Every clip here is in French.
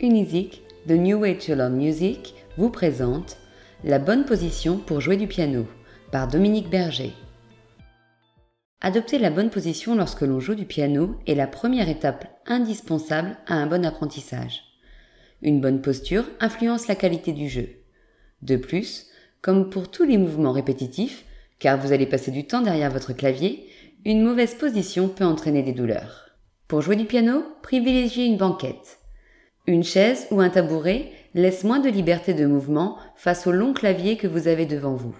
Unizik, The New Way to Learn Music, vous présente La bonne position pour jouer du piano par Dominique Berger. Adopter la bonne position lorsque l'on joue du piano est la première étape indispensable à un bon apprentissage. Une bonne posture influence la qualité du jeu. De plus, comme pour tous les mouvements répétitifs, car vous allez passer du temps derrière votre clavier, une mauvaise position peut entraîner des douleurs. Pour jouer du piano, privilégiez une banquette. Une chaise ou un tabouret laisse moins de liberté de mouvement face au long clavier que vous avez devant vous.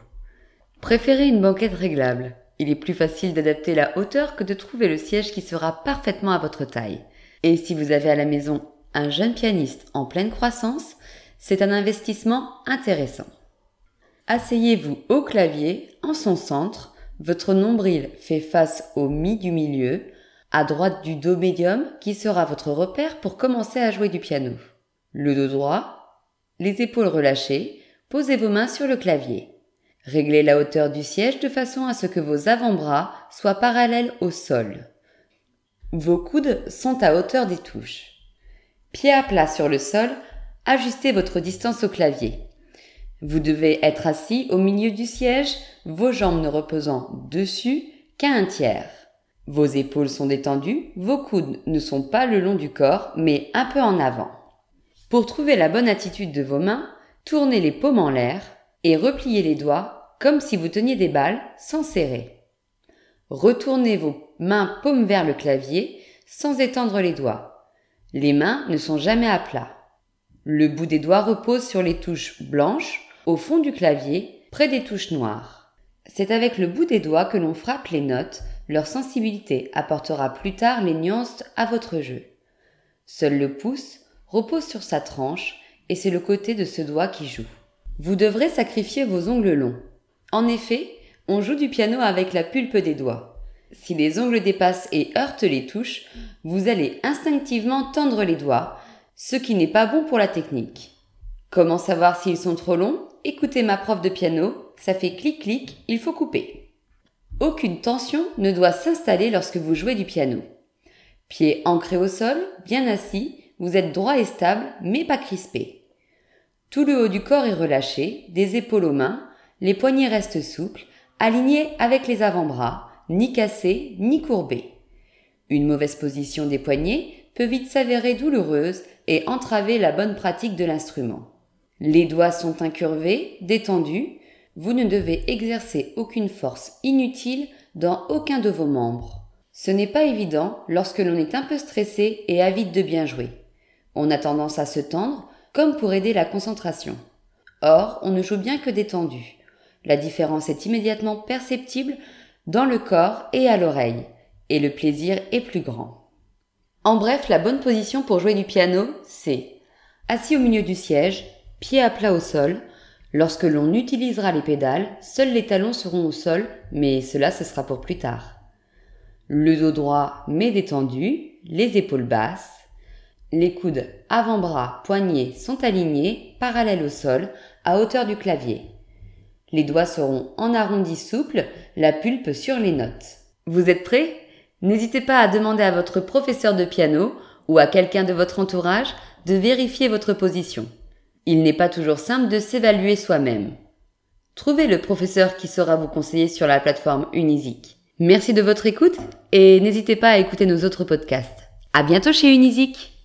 Préférez une banquette réglable. Il est plus facile d'adapter la hauteur que de trouver le siège qui sera parfaitement à votre taille. Et si vous avez à la maison un jeune pianiste en pleine croissance, c'est un investissement intéressant. Asseyez-vous au clavier, en son centre, votre nombril fait face au mi du milieu, à droite du do médium qui sera votre repère pour commencer à jouer du piano. Le dos droit, les épaules relâchées, posez vos mains sur le clavier. Réglez la hauteur du siège de façon à ce que vos avant-bras soient parallèles au sol. Vos coudes sont à hauteur des touches. Pied à plat sur le sol, ajustez votre distance au clavier. Vous devez être assis au milieu du siège, vos jambes ne reposant dessus qu'à un tiers. Vos épaules sont détendues, vos coudes ne sont pas le long du corps, mais un peu en avant. Pour trouver la bonne attitude de vos mains, tournez les paumes en l'air et repliez les doigts comme si vous teniez des balles sans serrer. Retournez vos mains paumes vers le clavier sans étendre les doigts. Les mains ne sont jamais à plat. Le bout des doigts repose sur les touches blanches au fond du clavier, près des touches noires. C'est avec le bout des doigts que l'on frappe les notes, leur sensibilité apportera plus tard les nuances à votre jeu. Seul le pouce repose sur sa tranche et c'est le côté de ce doigt qui joue. Vous devrez sacrifier vos ongles longs. En effet, on joue du piano avec la pulpe des doigts. Si les ongles dépassent et heurtent les touches, vous allez instinctivement tendre les doigts, ce qui n'est pas bon pour la technique. Comment savoir s'ils sont trop longs? Écoutez ma prof de piano, ça fait clic-clic, il faut couper. Aucune tension ne doit s'installer lorsque vous jouez du piano. Pieds ancrés au sol, bien assis, vous êtes droit et stable, mais pas crispé. Tout le haut du corps est relâché, des épaules aux mains, les poignets restent souples, alignés avec les avant-bras, ni cassés, ni courbés. Une mauvaise position des poignets peut vite s'avérer douloureuse et entraver la bonne pratique de l'instrument. Les doigts sont incurvés, détendus. Vous ne devez exercer aucune force inutile dans aucun de vos membres. Ce n'est pas évident lorsque l'on est un peu stressé et avide de bien jouer. On a tendance à se tendre comme pour aider la concentration. Or, on ne joue bien que détendu. La différence est immédiatement perceptible dans le corps et à l'oreille, et le plaisir est plus grand. En bref, la bonne position pour jouer du piano, c'est assis au milieu du siège, pied à plat au sol. Lorsque l'on utilisera les pédales, seuls les talons seront au sol, mais cela ce sera pour plus tard. Le dos droit mais détendu, les épaules basses. Les coudes avant-bras, poignets sont alignés, parallèles au sol, à hauteur du clavier. Les doigts seront en arrondi souple, la pulpe sur les notes. Vous êtes prêts? N'hésitez pas à demander à votre professeur de piano ou à quelqu'un de votre entourage de vérifier votre position. Il n'est pas toujours simple de s'évaluer soi-même. Trouvez le professeur qui saura vous conseiller sur la plateforme Unisic. Merci de votre écoute et n'hésitez pas à écouter nos autres podcasts. À bientôt chez Unisic!